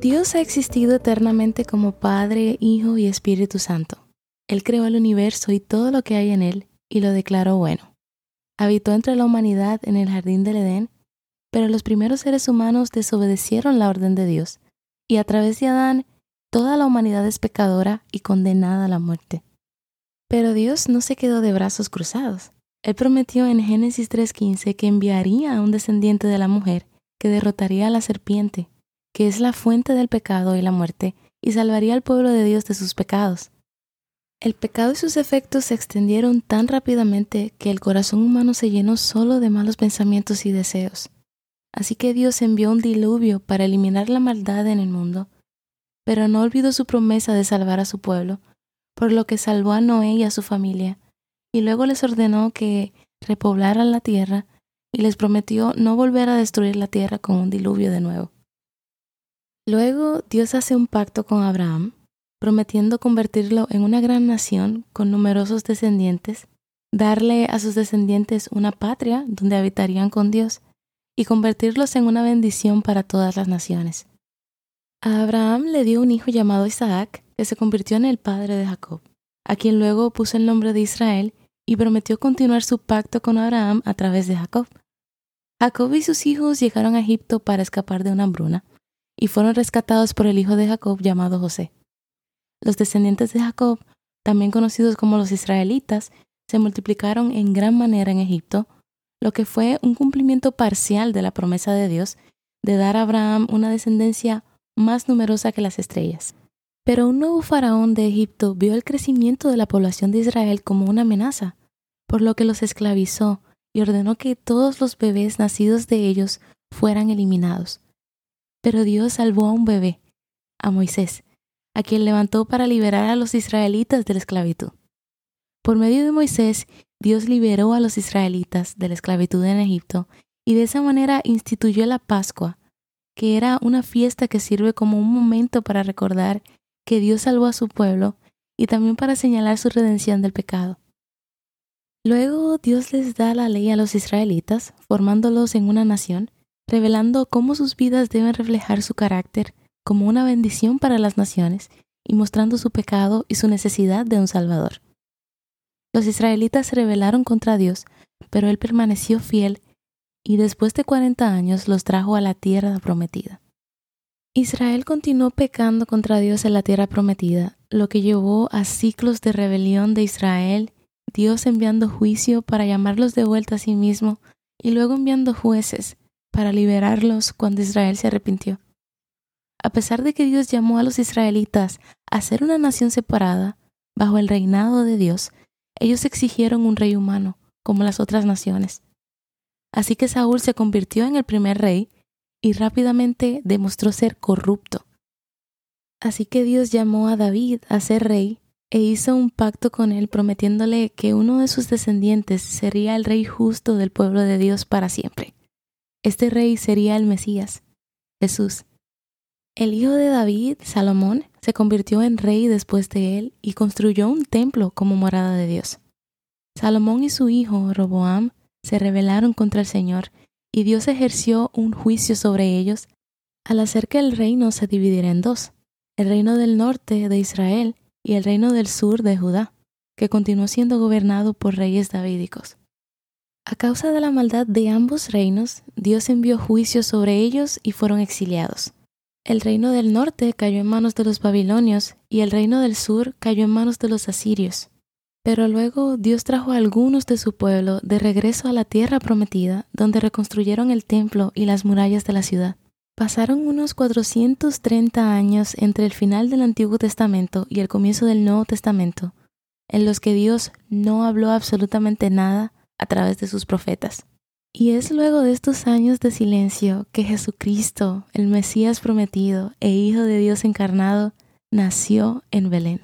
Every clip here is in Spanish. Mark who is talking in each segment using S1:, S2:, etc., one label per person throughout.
S1: Dios ha existido eternamente como Padre, Hijo y Espíritu Santo. Él creó el universo y todo lo que hay en él y lo declaró bueno. Habitó entre la humanidad en el jardín del Edén, pero los primeros seres humanos desobedecieron la orden de Dios, y a través de Adán toda la humanidad es pecadora y condenada a la muerte. Pero Dios no se quedó de brazos cruzados. Él prometió en Génesis 3.15 que enviaría a un descendiente de la mujer que derrotaría a la serpiente que es la fuente del pecado y la muerte, y salvaría al pueblo de Dios de sus pecados. El pecado y sus efectos se extendieron tan rápidamente que el corazón humano se llenó solo de malos pensamientos y deseos. Así que Dios envió un diluvio para eliminar la maldad en el mundo, pero no olvidó su promesa de salvar a su pueblo, por lo que salvó a Noé y a su familia, y luego les ordenó que repoblaran la tierra y les prometió no volver a destruir la tierra con un diluvio de nuevo. Luego Dios hace un pacto con Abraham, prometiendo convertirlo en una gran nación con numerosos descendientes, darle a sus descendientes una patria donde habitarían con Dios y convertirlos en una bendición para todas las naciones. A Abraham le dio un hijo llamado Isaac, que se convirtió en el padre de Jacob, a quien luego puso el nombre de Israel y prometió continuar su pacto con Abraham a través de Jacob. Jacob y sus hijos llegaron a Egipto para escapar de una hambruna, y fueron rescatados por el hijo de Jacob llamado José. Los descendientes de Jacob, también conocidos como los israelitas, se multiplicaron en gran manera en Egipto, lo que fue un cumplimiento parcial de la promesa de Dios de dar a Abraham una descendencia más numerosa que las estrellas. Pero un nuevo faraón de Egipto vio el crecimiento de la población de Israel como una amenaza, por lo que los esclavizó y ordenó que todos los bebés nacidos de ellos fueran eliminados. Pero Dios salvó a un bebé, a Moisés, a quien levantó para liberar a los israelitas de la esclavitud. Por medio de Moisés, Dios liberó a los israelitas de la esclavitud en Egipto y de esa manera instituyó la Pascua, que era una fiesta que sirve como un momento para recordar que Dios salvó a su pueblo y también para señalar su redención del pecado. Luego Dios les da la ley a los israelitas, formándolos en una nación, revelando cómo sus vidas deben reflejar su carácter como una bendición para las naciones y mostrando su pecado y su necesidad de un Salvador. Los israelitas se rebelaron contra Dios, pero Él permaneció fiel y después de cuarenta años los trajo a la tierra prometida. Israel continuó pecando contra Dios en la tierra prometida, lo que llevó a ciclos de rebelión de Israel, Dios enviando juicio para llamarlos de vuelta a sí mismo y luego enviando jueces para liberarlos cuando Israel se arrepintió. A pesar de que Dios llamó a los israelitas a ser una nación separada, bajo el reinado de Dios, ellos exigieron un rey humano, como las otras naciones. Así que Saúl se convirtió en el primer rey y rápidamente demostró ser corrupto. Así que Dios llamó a David a ser rey e hizo un pacto con él prometiéndole que uno de sus descendientes sería el rey justo del pueblo de Dios para siempre. Este rey sería el Mesías, Jesús. El hijo de David, Salomón, se convirtió en rey después de él y construyó un templo como morada de Dios. Salomón y su hijo, Roboam, se rebelaron contra el Señor y Dios ejerció un juicio sobre ellos al hacer que el reino se dividiera en dos, el reino del norte de Israel y el reino del sur de Judá, que continuó siendo gobernado por reyes davídicos. A causa de la maldad de ambos reinos, Dios envió juicio sobre ellos y fueron exiliados. El reino del norte cayó en manos de los babilonios y el reino del sur cayó en manos de los asirios. Pero luego Dios trajo a algunos de su pueblo de regreso a la tierra prometida, donde reconstruyeron el templo y las murallas de la ciudad. Pasaron unos 430 años entre el final del Antiguo Testamento y el comienzo del Nuevo Testamento, en los que Dios no habló absolutamente nada a través de sus profetas. Y es luego de estos años de silencio que Jesucristo, el Mesías prometido e Hijo de Dios encarnado, nació en Belén.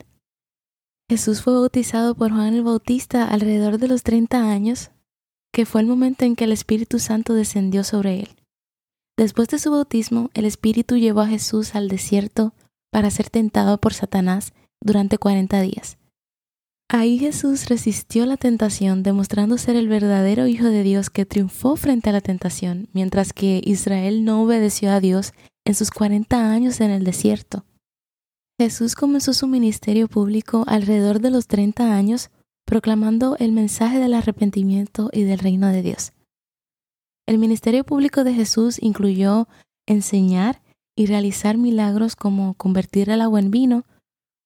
S1: Jesús fue bautizado por Juan el Bautista alrededor de los 30 años, que fue el momento en que el Espíritu Santo descendió sobre él. Después de su bautismo, el Espíritu llevó a Jesús al desierto para ser tentado por Satanás durante 40 días. Ahí Jesús resistió la tentación, demostrando ser el verdadero Hijo de Dios que triunfó frente a la tentación, mientras que Israel no obedeció a Dios en sus 40 años en el desierto. Jesús comenzó su ministerio público alrededor de los 30 años, proclamando el mensaje del arrepentimiento y del reino de Dios. El ministerio público de Jesús incluyó enseñar y realizar milagros como convertir el agua en vino,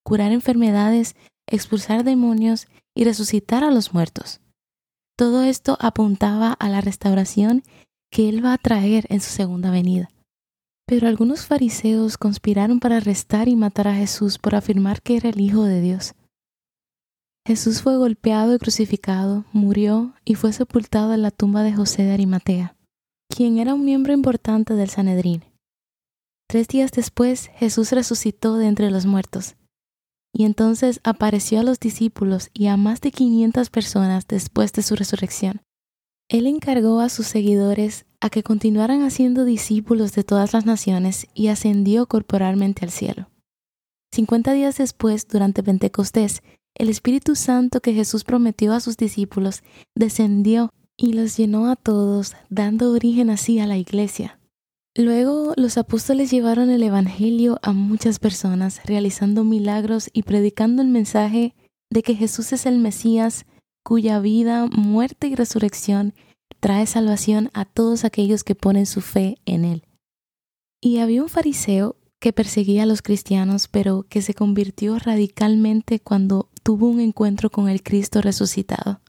S1: curar enfermedades expulsar demonios y resucitar a los muertos. Todo esto apuntaba a la restauración que Él va a traer en su segunda venida. Pero algunos fariseos conspiraron para arrestar y matar a Jesús por afirmar que era el Hijo de Dios. Jesús fue golpeado y crucificado, murió y fue sepultado en la tumba de José de Arimatea, quien era un miembro importante del Sanedrín. Tres días después Jesús resucitó de entre los muertos y entonces apareció a los discípulos y a más de 500 personas después de su resurrección. Él encargó a sus seguidores a que continuaran haciendo discípulos de todas las naciones y ascendió corporalmente al cielo. Cincuenta días después, durante Pentecostés, el Espíritu Santo que Jesús prometió a sus discípulos descendió y los llenó a todos, dando origen así a la iglesia. Luego los apóstoles llevaron el Evangelio a muchas personas, realizando milagros y predicando el mensaje de que Jesús es el Mesías, cuya vida, muerte y resurrección trae salvación a todos aquellos que ponen su fe en Él. Y había un fariseo que perseguía a los cristianos, pero que se convirtió radicalmente cuando tuvo un encuentro con el Cristo resucitado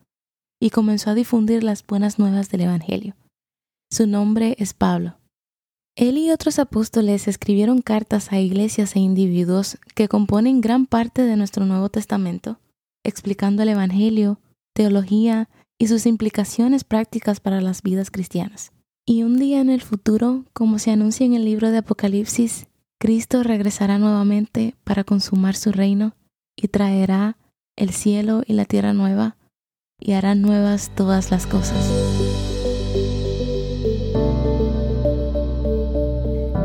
S1: y comenzó a difundir las buenas nuevas del Evangelio. Su nombre es Pablo. Él y otros apóstoles escribieron cartas a iglesias e individuos que componen gran parte de nuestro Nuevo Testamento, explicando el Evangelio, teología y sus implicaciones prácticas para las vidas cristianas. Y un día en el futuro, como se anuncia en el libro de Apocalipsis, Cristo regresará nuevamente para consumar su reino y traerá el cielo y la tierra nueva y hará nuevas todas las cosas.